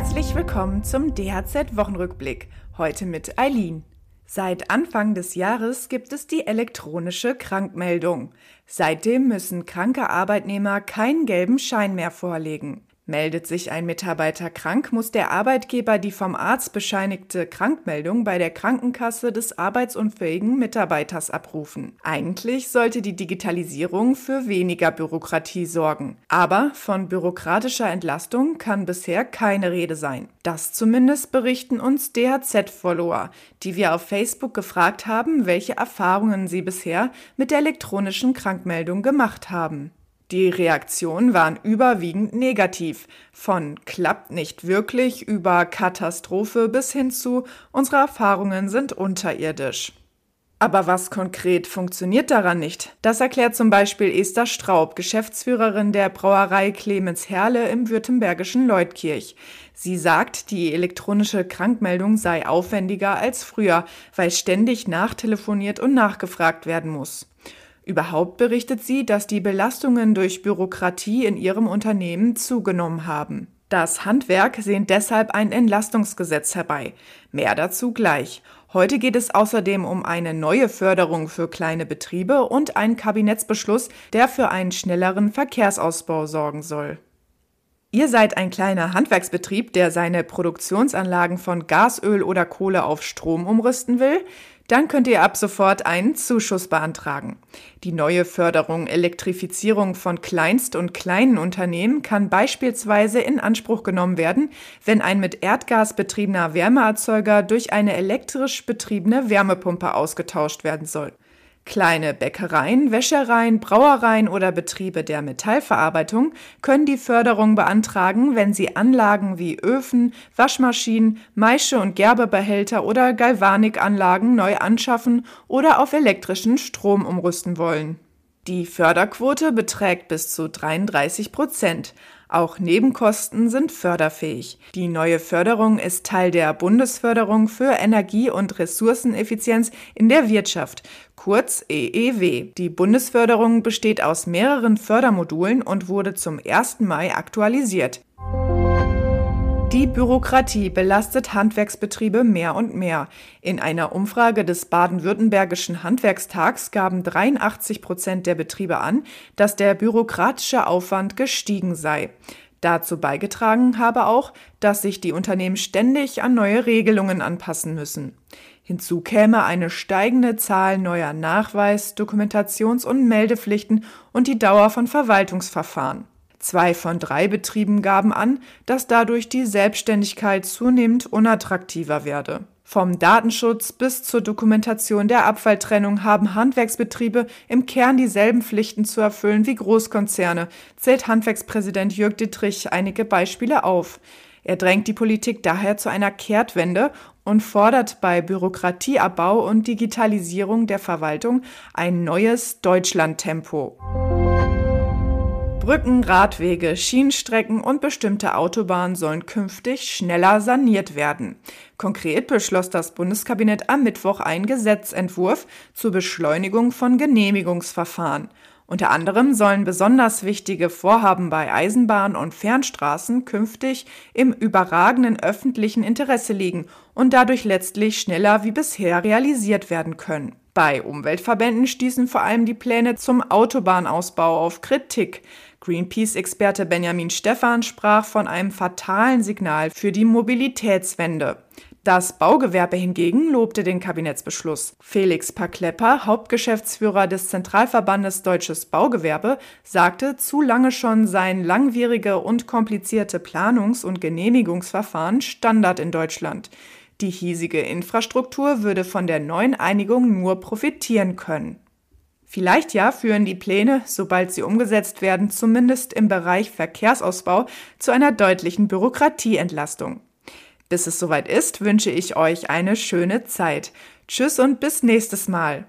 Herzlich willkommen zum DHZ-Wochenrückblick. Heute mit Eileen. Seit Anfang des Jahres gibt es die elektronische Krankmeldung. Seitdem müssen kranke Arbeitnehmer keinen gelben Schein mehr vorlegen. Meldet sich ein Mitarbeiter krank, muss der Arbeitgeber die vom Arzt bescheinigte Krankmeldung bei der Krankenkasse des arbeitsunfähigen Mitarbeiters abrufen. Eigentlich sollte die Digitalisierung für weniger Bürokratie sorgen. Aber von bürokratischer Entlastung kann bisher keine Rede sein. Das zumindest berichten uns DHZ-Follower, die wir auf Facebook gefragt haben, welche Erfahrungen sie bisher mit der elektronischen Krankmeldung gemacht haben. Die Reaktionen waren überwiegend negativ, von klappt nicht wirklich über Katastrophe bis hin zu unsere Erfahrungen sind unterirdisch. Aber was konkret funktioniert daran nicht? Das erklärt zum Beispiel Esther Straub, Geschäftsführerin der Brauerei Clemens Herle im württembergischen Leutkirch. Sie sagt, die elektronische Krankmeldung sei aufwendiger als früher, weil ständig nachtelefoniert und nachgefragt werden muss. Überhaupt berichtet sie, dass die Belastungen durch Bürokratie in ihrem Unternehmen zugenommen haben. Das Handwerk sehnt deshalb ein Entlastungsgesetz herbei. Mehr dazu gleich. Heute geht es außerdem um eine neue Förderung für kleine Betriebe und einen Kabinettsbeschluss, der für einen schnelleren Verkehrsausbau sorgen soll. Ihr seid ein kleiner Handwerksbetrieb, der seine Produktionsanlagen von Gas, Öl oder Kohle auf Strom umrüsten will? Dann könnt ihr ab sofort einen Zuschuss beantragen. Die neue Förderung Elektrifizierung von Kleinst- und kleinen Unternehmen kann beispielsweise in Anspruch genommen werden, wenn ein mit Erdgas betriebener Wärmeerzeuger durch eine elektrisch betriebene Wärmepumpe ausgetauscht werden soll. Kleine Bäckereien, Wäschereien, Brauereien oder Betriebe der Metallverarbeitung können die Förderung beantragen, wenn sie Anlagen wie Öfen, Waschmaschinen, Maische- und Gerbebehälter oder Galvanikanlagen neu anschaffen oder auf elektrischen Strom umrüsten wollen. Die Förderquote beträgt bis zu 33 Prozent. Auch Nebenkosten sind förderfähig. Die neue Förderung ist Teil der Bundesförderung für Energie- und Ressourceneffizienz in der Wirtschaft, kurz EEW. Die Bundesförderung besteht aus mehreren Fördermodulen und wurde zum 1. Mai aktualisiert. Die Bürokratie belastet Handwerksbetriebe mehr und mehr. In einer Umfrage des baden-württembergischen Handwerkstags gaben 83 Prozent der Betriebe an, dass der bürokratische Aufwand gestiegen sei. Dazu beigetragen habe auch, dass sich die Unternehmen ständig an neue Regelungen anpassen müssen. Hinzu käme eine steigende Zahl neuer Nachweis-, Dokumentations- und Meldepflichten und die Dauer von Verwaltungsverfahren. Zwei von drei Betrieben gaben an, dass dadurch die Selbstständigkeit zunehmend unattraktiver werde. Vom Datenschutz bis zur Dokumentation der Abfalltrennung haben Handwerksbetriebe im Kern dieselben Pflichten zu erfüllen wie Großkonzerne, zählt Handwerkspräsident Jörg Dittrich einige Beispiele auf. Er drängt die Politik daher zu einer Kehrtwende und fordert bei Bürokratieabbau und Digitalisierung der Verwaltung ein neues Deutschlandtempo. Brücken, Radwege, Schienenstrecken und bestimmte Autobahnen sollen künftig schneller saniert werden. Konkret beschloss das Bundeskabinett am Mittwoch einen Gesetzentwurf zur Beschleunigung von Genehmigungsverfahren. Unter anderem sollen besonders wichtige Vorhaben bei Eisenbahn und Fernstraßen künftig im überragenden öffentlichen Interesse liegen und dadurch letztlich schneller wie bisher realisiert werden können. Bei Umweltverbänden stießen vor allem die Pläne zum Autobahnausbau auf Kritik. Greenpeace-Experte Benjamin Stephan sprach von einem fatalen Signal für die Mobilitätswende. Das Baugewerbe hingegen lobte den Kabinettsbeschluss. Felix Paklepper, Hauptgeschäftsführer des Zentralverbandes Deutsches Baugewerbe, sagte, zu lange schon seien langwierige und komplizierte Planungs- und Genehmigungsverfahren Standard in Deutschland. Die hiesige Infrastruktur würde von der neuen Einigung nur profitieren können. Vielleicht ja führen die Pläne, sobald sie umgesetzt werden, zumindest im Bereich Verkehrsausbau zu einer deutlichen Bürokratieentlastung. Bis es soweit ist, wünsche ich euch eine schöne Zeit. Tschüss und bis nächstes Mal.